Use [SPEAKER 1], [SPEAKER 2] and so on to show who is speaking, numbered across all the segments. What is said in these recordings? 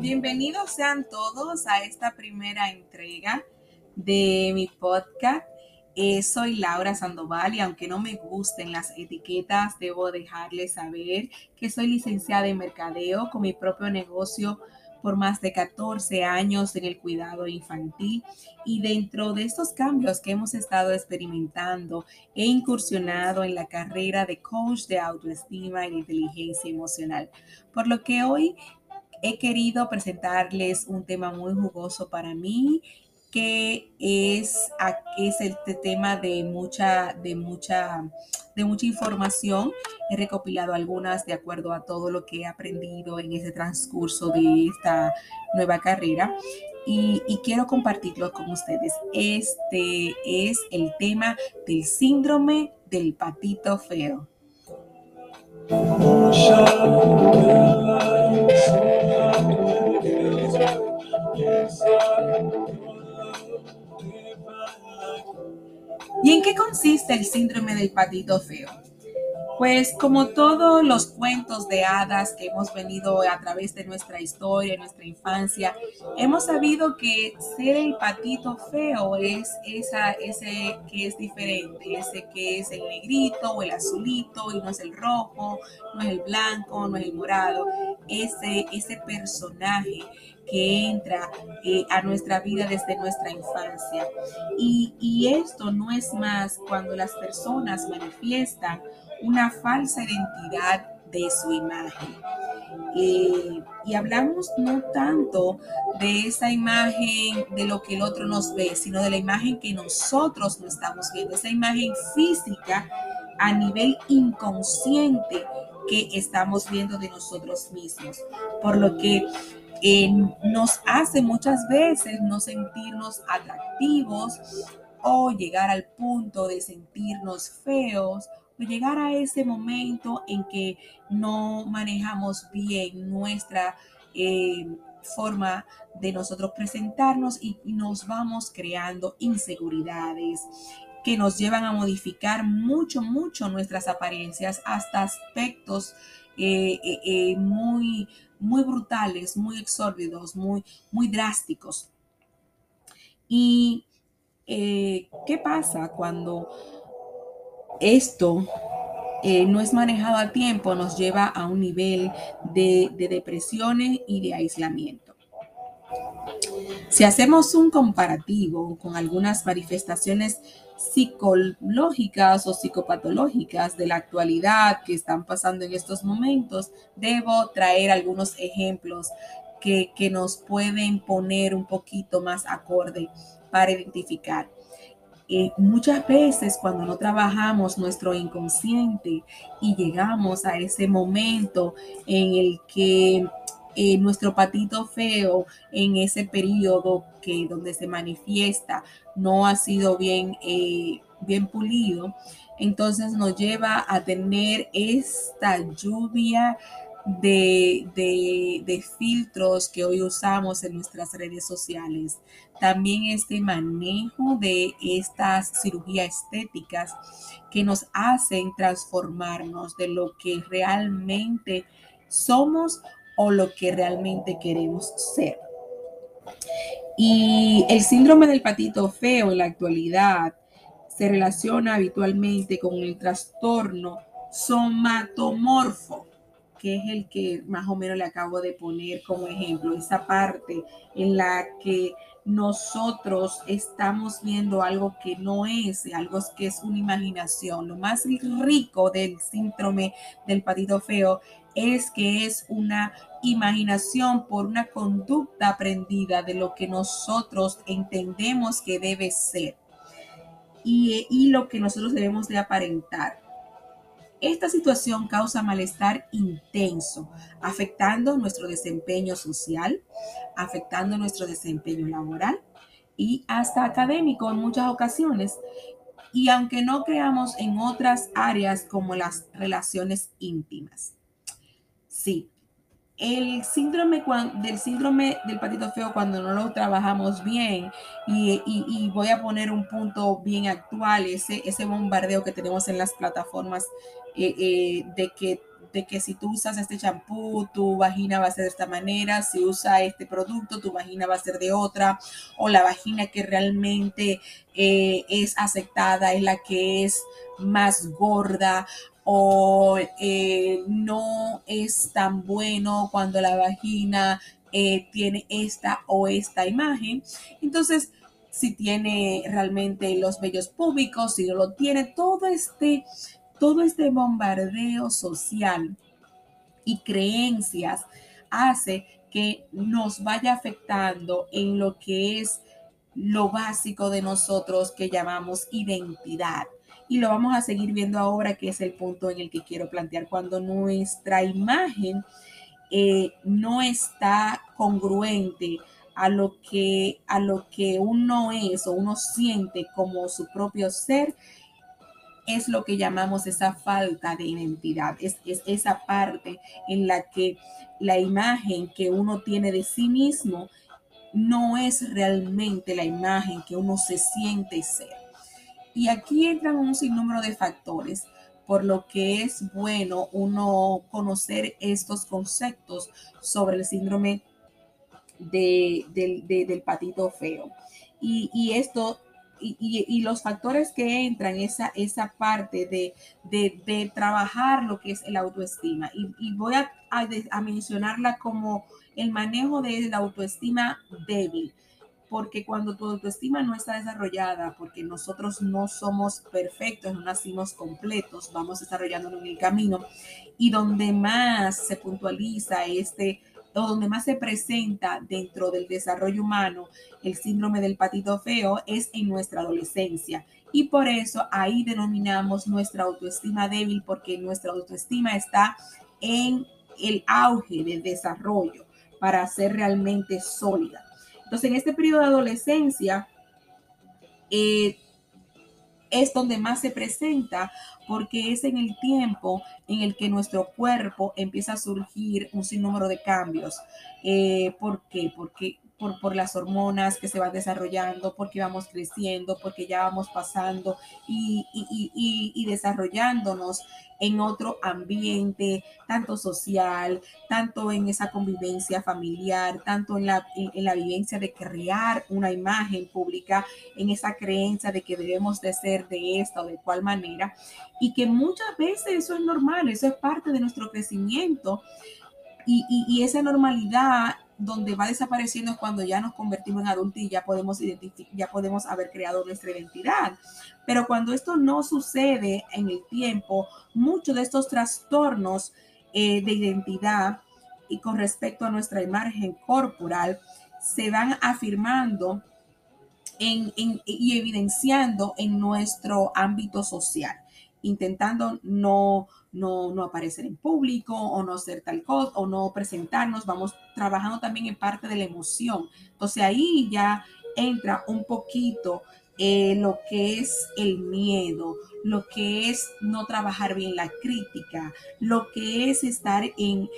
[SPEAKER 1] Bienvenidos sean todos a esta primera entrega de mi podcast. Eh, soy Laura Sandoval y aunque no me gusten las etiquetas, debo dejarles saber que soy licenciada en mercadeo con mi propio negocio por más de 14 años en el cuidado infantil. Y dentro de estos cambios que hemos estado experimentando, he incursionado en la carrera de coach de autoestima y inteligencia emocional, por lo que hoy he querido presentarles un tema muy jugoso para mí que es, es el tema de mucha, de mucha, de mucha información. He recopilado algunas de acuerdo a todo lo que he aprendido en ese transcurso de esta nueva carrera. Y, y, quiero compartirlo con ustedes. Este es el tema del síndrome del patito feo. Qué consiste el síndrome del patito feo? Pues como todos los cuentos de hadas que hemos venido a través de nuestra historia, nuestra infancia, hemos sabido que ser el patito feo es esa, ese que es diferente, ese que es el negrito o el azulito y no es el rojo, no es el blanco, no es el morado, ese, ese personaje que entra eh, a nuestra vida desde nuestra infancia. Y, y esto no es más cuando las personas manifiestan una falsa identidad de su imagen. Eh, y hablamos no tanto de esa imagen de lo que el otro nos ve, sino de la imagen que nosotros no estamos viendo, esa imagen física a nivel inconsciente que estamos viendo de nosotros mismos. Por lo que eh, nos hace muchas veces no sentirnos atractivos o llegar al punto de sentirnos feos llegar a ese momento en que no manejamos bien nuestra eh, forma de nosotros presentarnos y, nos vamos creando inseguridades que nos llevan a modificar mucho, mucho nuestras apariencias hasta aspectos eh, eh, muy, muy brutales, muy exórbidos, muy, muy drásticos. ¿Y qué pasa cuando esto eh, no es manejado a tiempo, nos lleva a un nivel de, de depresiones y de aislamiento. Si hacemos un comparativo con algunas manifestaciones psicológicas o psicopatológicas de la actualidad que están pasando en estos momentos, debo traer algunos ejemplos que, que nos pueden poner un poquito más acorde para identificar muchas veces cuando no trabajamos nuestro inconsciente y llegamos a ese momento en el que eh, nuestro patito feo en ese periodo que donde se manifiesta no ha sido bien, eh, bien pulido, entonces nos lleva a tener esta lluvia de, filtros que hoy usamos en nuestras redes sociales. También este manejo de estas cirugías estéticas que nos hacen transformarnos de lo que realmente somos o lo que realmente queremos ser. Y el síndrome del patito feo en la actualidad se relaciona habitualmente con el trastorno somatomorfo que es el que más o menos le acabo de poner como ejemplo, esa parte en la que nosotros estamos viendo algo que no es, algo que es una imaginación. Lo más rico del síndrome del patito feo es que es una imaginación por una conducta aprendida de lo que nosotros entendemos que debe ser y, y lo que nosotros debemos de aparentar. Esta situación causa malestar intenso, afectando nuestro desempeño social, afectando nuestro desempeño laboral y hasta académico en muchas ocasiones. Y aunque no creamos en otras áreas como las relaciones íntimas. Sí, el síndrome del síndrome del patito feo cuando no lo trabajamos bien y, voy a poner un punto bien actual, ese, ese bombardeo que tenemos en las plataformas de que de que si tú usas este champú, tu vagina va a ser de esta manera, si usa este producto, tu vagina va a ser de otra, o la vagina que realmente eh, es aceptada es la que es más gorda, o eh, no es tan bueno cuando la vagina eh, tiene esta o esta imagen. Entonces, si tiene realmente los vellos públicos, si no lo tiene, todo este, todo este bombardeo social y creencias hace que nos vaya afectando en lo que es lo básico de nosotros que llamamos identidad. Y lo vamos a seguir viendo ahora, que es el punto en el que quiero plantear, cuando nuestra imagen eh, no está congruente a lo, que, a lo que uno es o uno siente como su propio ser, es lo que llamamos esa falta de identidad, es, es, esa parte en la que la imagen que uno tiene de sí mismo no es realmente la imagen que uno se siente ser. Y aquí entran un sinnúmero de factores, por lo que es bueno uno conocer estos conceptos sobre el síndrome del patito feo. Y, esto y, los factores que entran, esa, esa parte de, de, trabajar lo que es el autoestima. Y, voy a, a, mencionarla como el manejo de la autoestima débil porque cuando tu autoestima no está desarrollada, porque nosotros no somos perfectos, no nacimos completos, vamos desarrollándonos en el camino, y donde más se puntualiza este, o donde más se presenta dentro del desarrollo humano el síndrome del patito feo es en nuestra adolescencia. Y por eso ahí denominamos nuestra autoestima débil, porque nuestra autoestima está en el auge del desarrollo para ser realmente sólida. Entonces, en este periodo de adolescencia eh, es donde más se presenta porque es en el tiempo en el que nuestro cuerpo empieza a surgir un sinnúmero de cambios. Eh, ¿Por qué? Porque por, las hormonas que se van desarrollando, porque vamos creciendo, porque ya vamos pasando y, desarrollándonos en otro ambiente, tanto social, tanto en esa convivencia familiar, tanto en la, en, la vivencia de crear una imagen pública, en esa creencia de que debemos de ser de esta o de cual manera, y que muchas veces eso es normal, eso es parte de nuestro crecimiento. Y, y, esa normalidad donde va desapareciendo es cuando ya nos convertimos en adultos y ya podemos ya podemos haber creado nuestra identidad. Pero cuando esto no sucede en el tiempo, muchos de estos trastornos eh, de identidad y con respecto a nuestra imagen corporal se van afirmando y evidenciando en nuestro ámbito social intentando no, no, no aparecer en público o no ser tal cosa o no presentarnos, vamos trabajando también en parte de la emoción. Entonces ahí ya entra un poquito eh, lo que es el miedo, lo que es no trabajar bien la crítica, lo que es estar en,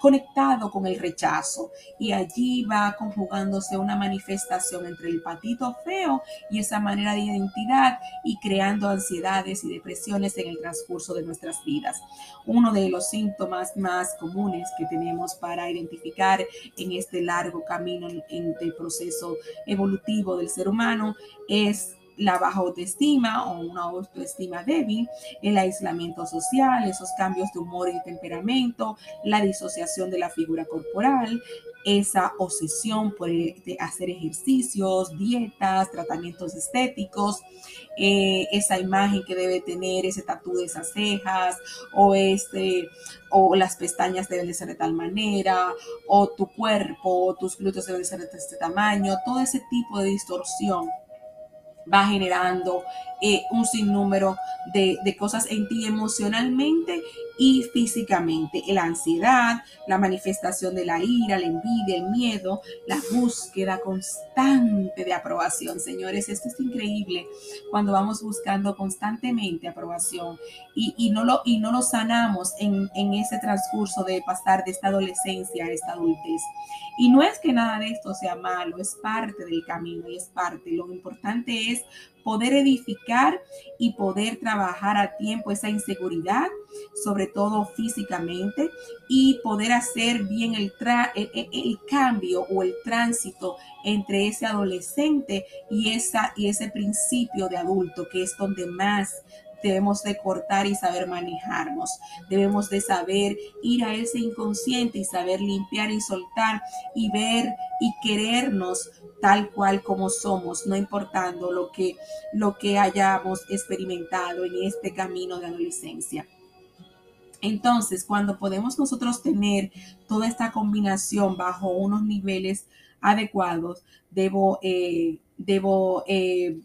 [SPEAKER 1] conectado con el rechazo. Y allí va conjugándose una manifestación entre el patito feo y esa manera de identidad y creando ansiedades y depresiones en el transcurso de nuestras vidas. Uno de los síntomas más comunes que tenemos para identificar en este largo camino en, el proceso evolutivo del ser humano es la baja autoestima o una autoestima débil, el aislamiento social, esos cambios de humor y temperamento, la disociación de la figura corporal, esa obsesión por hacer ejercicios, dietas, tratamientos estéticos, eh, esa imagen que debe tener, ese tatu de esas cejas, o este, o las pestañas deben de ser de tal manera, o tu cuerpo, tus glúteos deben de ser de este tamaño, todo ese tipo de distorsión va generando eh, un sinnúmero de, de cosas en ti emocionalmente y físicamente. La ansiedad, la manifestación de la ira, la envidia, el miedo, la búsqueda constante de aprobación. Señores, esto es increíble cuando vamos buscando constantemente aprobación y, no, lo, y no lo sanamos en, en ese transcurso de pasar de esta adolescencia a esta adultez. Y no es que nada de esto sea malo, es parte del camino y es parte. Lo importante es poder edificar y poder trabajar a tiempo esa inseguridad, sobre todo físicamente, y poder hacer bien el, el, cambio o el tránsito entre ese adolescente y, esa, y ese principio de adulto, que es donde más debemos de cortar y saber manejarnos. Debemos de saber ir a ese inconsciente y saber limpiar y soltar y ver y querernos tal cual como somos, no importando lo que, lo que hayamos experimentado en este camino de adolescencia. Entonces, cuando podemos nosotros tener toda esta combinación bajo unos niveles adecuados, debo, eh, debo eh,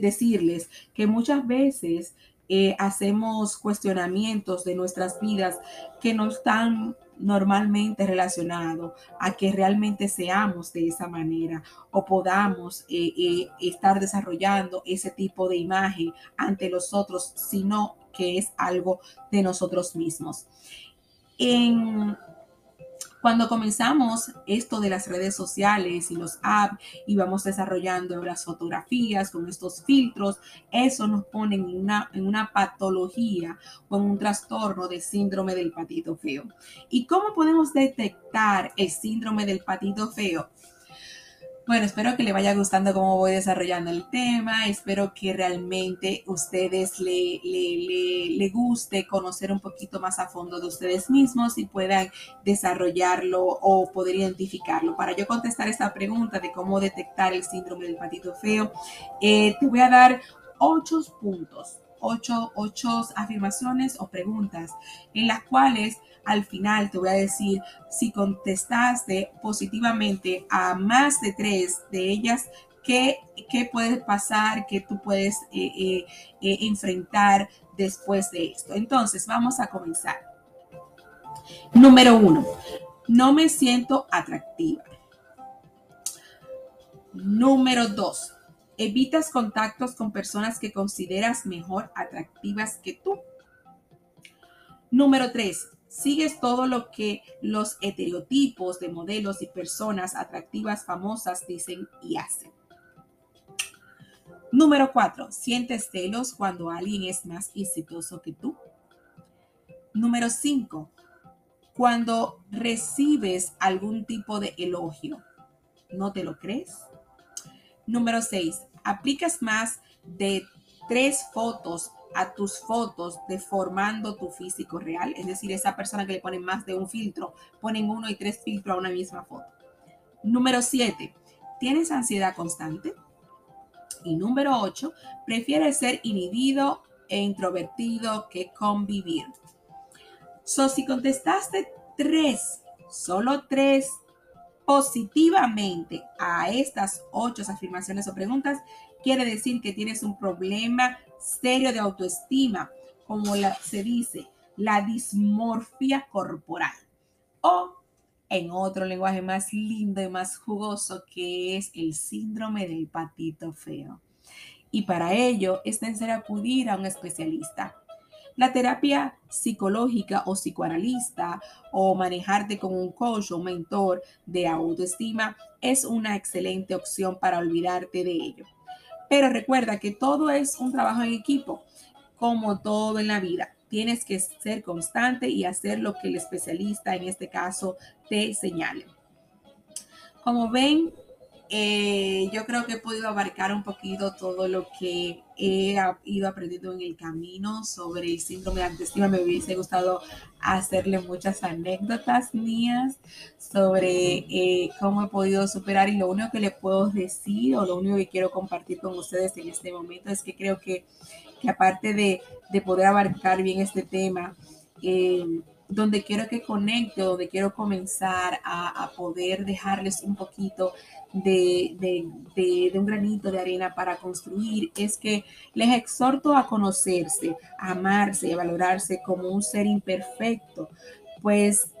[SPEAKER 1] decirles que muchas veces eh, hacemos cuestionamientos de nuestras vidas que no están normalmente relacionados a que realmente seamos de esa manera o podamos eh, eh, estar desarrollando ese tipo de imagen ante los otros, sino que es algo de nosotros mismos. Cuando comenzamos esto de las redes sociales y los apps y vamos desarrollando las fotografías con estos filtros, eso nos pone en una, en una patología en un trastorno de síndrome del patito feo. ¿Y cómo podemos detectar el síndrome del patito feo? Bueno, espero que le vaya gustando cómo voy desarrollando el tema. Espero que realmente ustedes le, le, guste conocer un poquito más a fondo de ustedes mismos y puedan desarrollarlo o poder identificarlo. Para yo contestar esta pregunta de cómo detectar el síndrome del patito feo, eh, te voy a dar ocho puntos, ocho, ocho afirmaciones o preguntas en las cuales al final te voy a decir si contestaste positivamente a más de tres de ellas, qué, qué puede pasar, qué tú puedes eh, eh, eh, enfrentar después de esto. Entonces, vamos a comenzar. Número uno, no me siento atractiva. Número dos, evitas contactos con personas que consideras mejor atractivas que tú. Número tres, sigues todo lo que los estereotipos de modelos y personas atractivas famosas dicen y hacen. Número cuatro, sientes celos cuando alguien es más exitoso que tú. Número cinco, cuando recibes algún tipo de elogio, ¿no te lo crees? Número seis, aplicas más de tres fotos a tus fotos deformando tu físico real, es decir, esa persona que le ponen más de un filtro, ponen uno y tres filtros a una misma foto. Número siete, ¿tienes ansiedad constante? Y número ocho, prefieres ser inhibido e introvertido que convivir. So, si contestaste tres, solo tres positivamente a estas ocho afirmaciones o preguntas, quiere decir que tienes un problema serio de autoestima, como se dice, la dismorfia corporal. O en otro lenguaje más lindo y más jugoso, que es el síndrome del patito feo. Y para ello es necesario acudir a un especialista. La terapia psicológica o psicoanalista o manejarte con un coach o mentor de autoestima es una excelente opción para olvidarte de ello. Pero recuerda que todo es un trabajo en equipo, como todo en la vida. Tienes que ser constante y hacer lo que el especialista, en este caso, te señale. Como ven, eh, yo creo que he podido abarcar un poquito todo lo que he ido aprendiendo en el camino sobre el síndrome de autoestima. Me hubiese gustado hacerle muchas anécdotas mías sobre eh, cómo he podido superar y lo único que le puedo decir o lo único que quiero compartir con ustedes en este momento es que creo que, aparte de, poder abarcar bien este tema, eh, donde quiero que conecte, donde quiero comenzar a, poder dejarles un poquito de, un granito de arena para construir, es que les exhorto a conocerse, a amarse a valorarse como un ser imperfecto, pues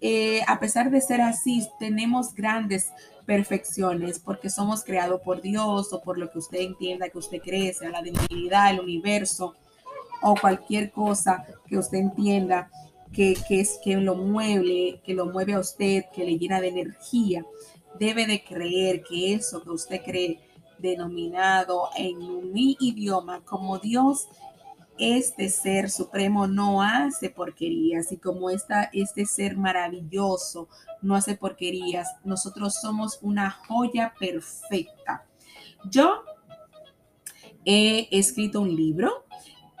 [SPEAKER 1] eh, a pesar de ser así, tenemos grandes perfecciones porque somos creados por Dios o por lo que usted entienda que usted cree, sea la divinidad, el universo o cualquier cosa que usted entienda que, es que lo mueve, que lo mueve a usted, que le llena de energía, debe de creer que eso que usted cree denominado en mi idioma como Dios este ser supremo no hace porquerías y como esta, este ser maravilloso no hace porquerías, nosotros somos una joya perfecta. Yo he escrito un libro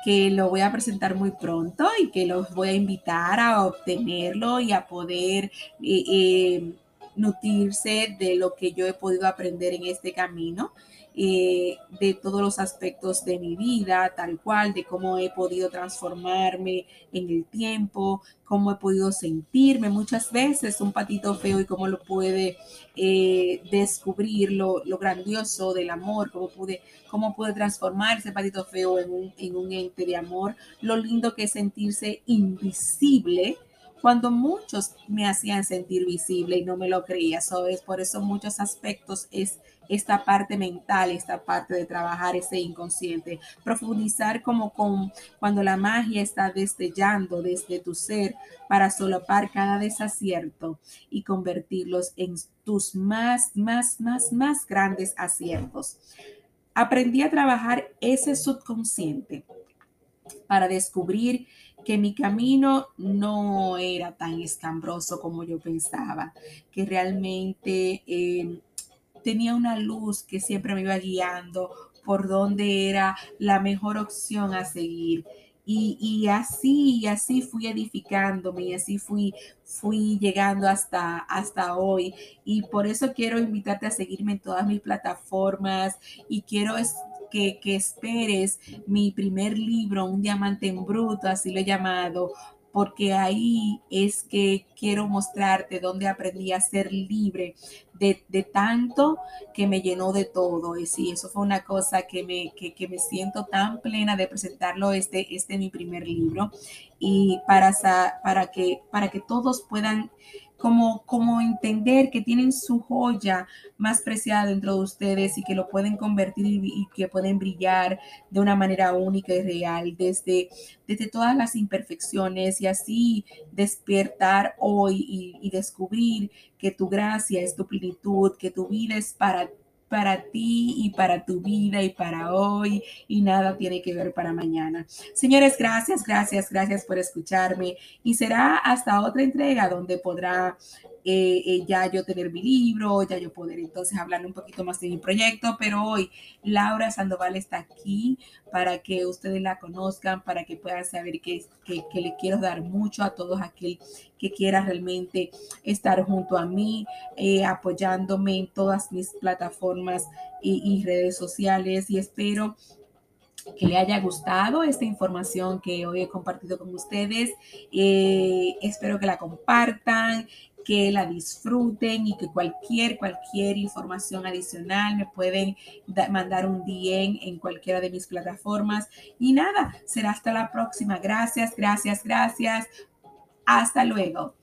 [SPEAKER 1] que lo voy a presentar muy pronto y que los voy a invitar a obtenerlo y a poder eh, eh, nutrirse de lo que yo he podido aprender en este camino. Eh, de todos los aspectos de mi vida, tal cual, de cómo he podido transformarme en el tiempo, cómo he podido sentirme muchas veces un patito feo y cómo lo puede eh, descubrir lo, grandioso del amor, cómo pude, cómo puede transformar ese patito feo en un, en un ente de amor, lo lindo que es sentirse invisible cuando muchos me hacían sentir visible y no me lo creía. ¿sabes? Por eso muchos aspectos es esta parte mental, esta parte de trabajar ese inconsciente, profundizar como con cuando la magia está destellando desde tu ser para solapar cada desacierto y convertirlos en tus más, más, más, más grandes aciertos. Aprendí a trabajar ese subconsciente para descubrir que mi camino no era tan escambroso como yo pensaba, que realmente eh, tenía una luz que siempre me iba guiando por dónde era la mejor opción a seguir. Y, así, y así fui edificándome y así fui, fui llegando hasta, hasta hoy. Y por eso quiero invitarte a seguirme en todas mis plataformas y quiero que, que esperes mi primer libro, Un Diamante en Bruto, así lo he llamado, porque ahí es que quiero mostrarte dónde aprendí a ser libre de, tanto que me llenó de todo. Y sí, eso fue una cosa que me, que, me siento tan plena de presentarlo, este, este mi primer libro, y para, para, que, para que todos puedan como, como entender que tienen su joya más preciada dentro de ustedes y que lo pueden convertir y, que pueden brillar de una manera única y real desde, desde todas las imperfecciones y así despertar hoy y, y descubrir que tu gracia es tu plenitud, que tu vida es para para ti y para tu vida y para hoy y nada tiene que ver para mañana. Señores, gracias, gracias, gracias por escucharme y será hasta otra entrega donde podrá eh, eh, ya yo tener mi libro, ya yo poder entonces hablar un poquito más de mi proyecto, pero hoy Laura Sandoval está aquí para que ustedes la conozcan, para que puedan saber que, que, le quiero dar mucho a todos aquel que quiera realmente estar junto a mí, eh, apoyándome en todas mis plataformas y, y redes sociales y espero que le haya gustado esta información que hoy he compartido con ustedes. espero que la compartan que la disfruten y que cualquier, cualquier información adicional me pueden mandar un DM en cualquiera de mis plataformas. Y nada, será hasta la próxima. Gracias, gracias, gracias. Hasta luego.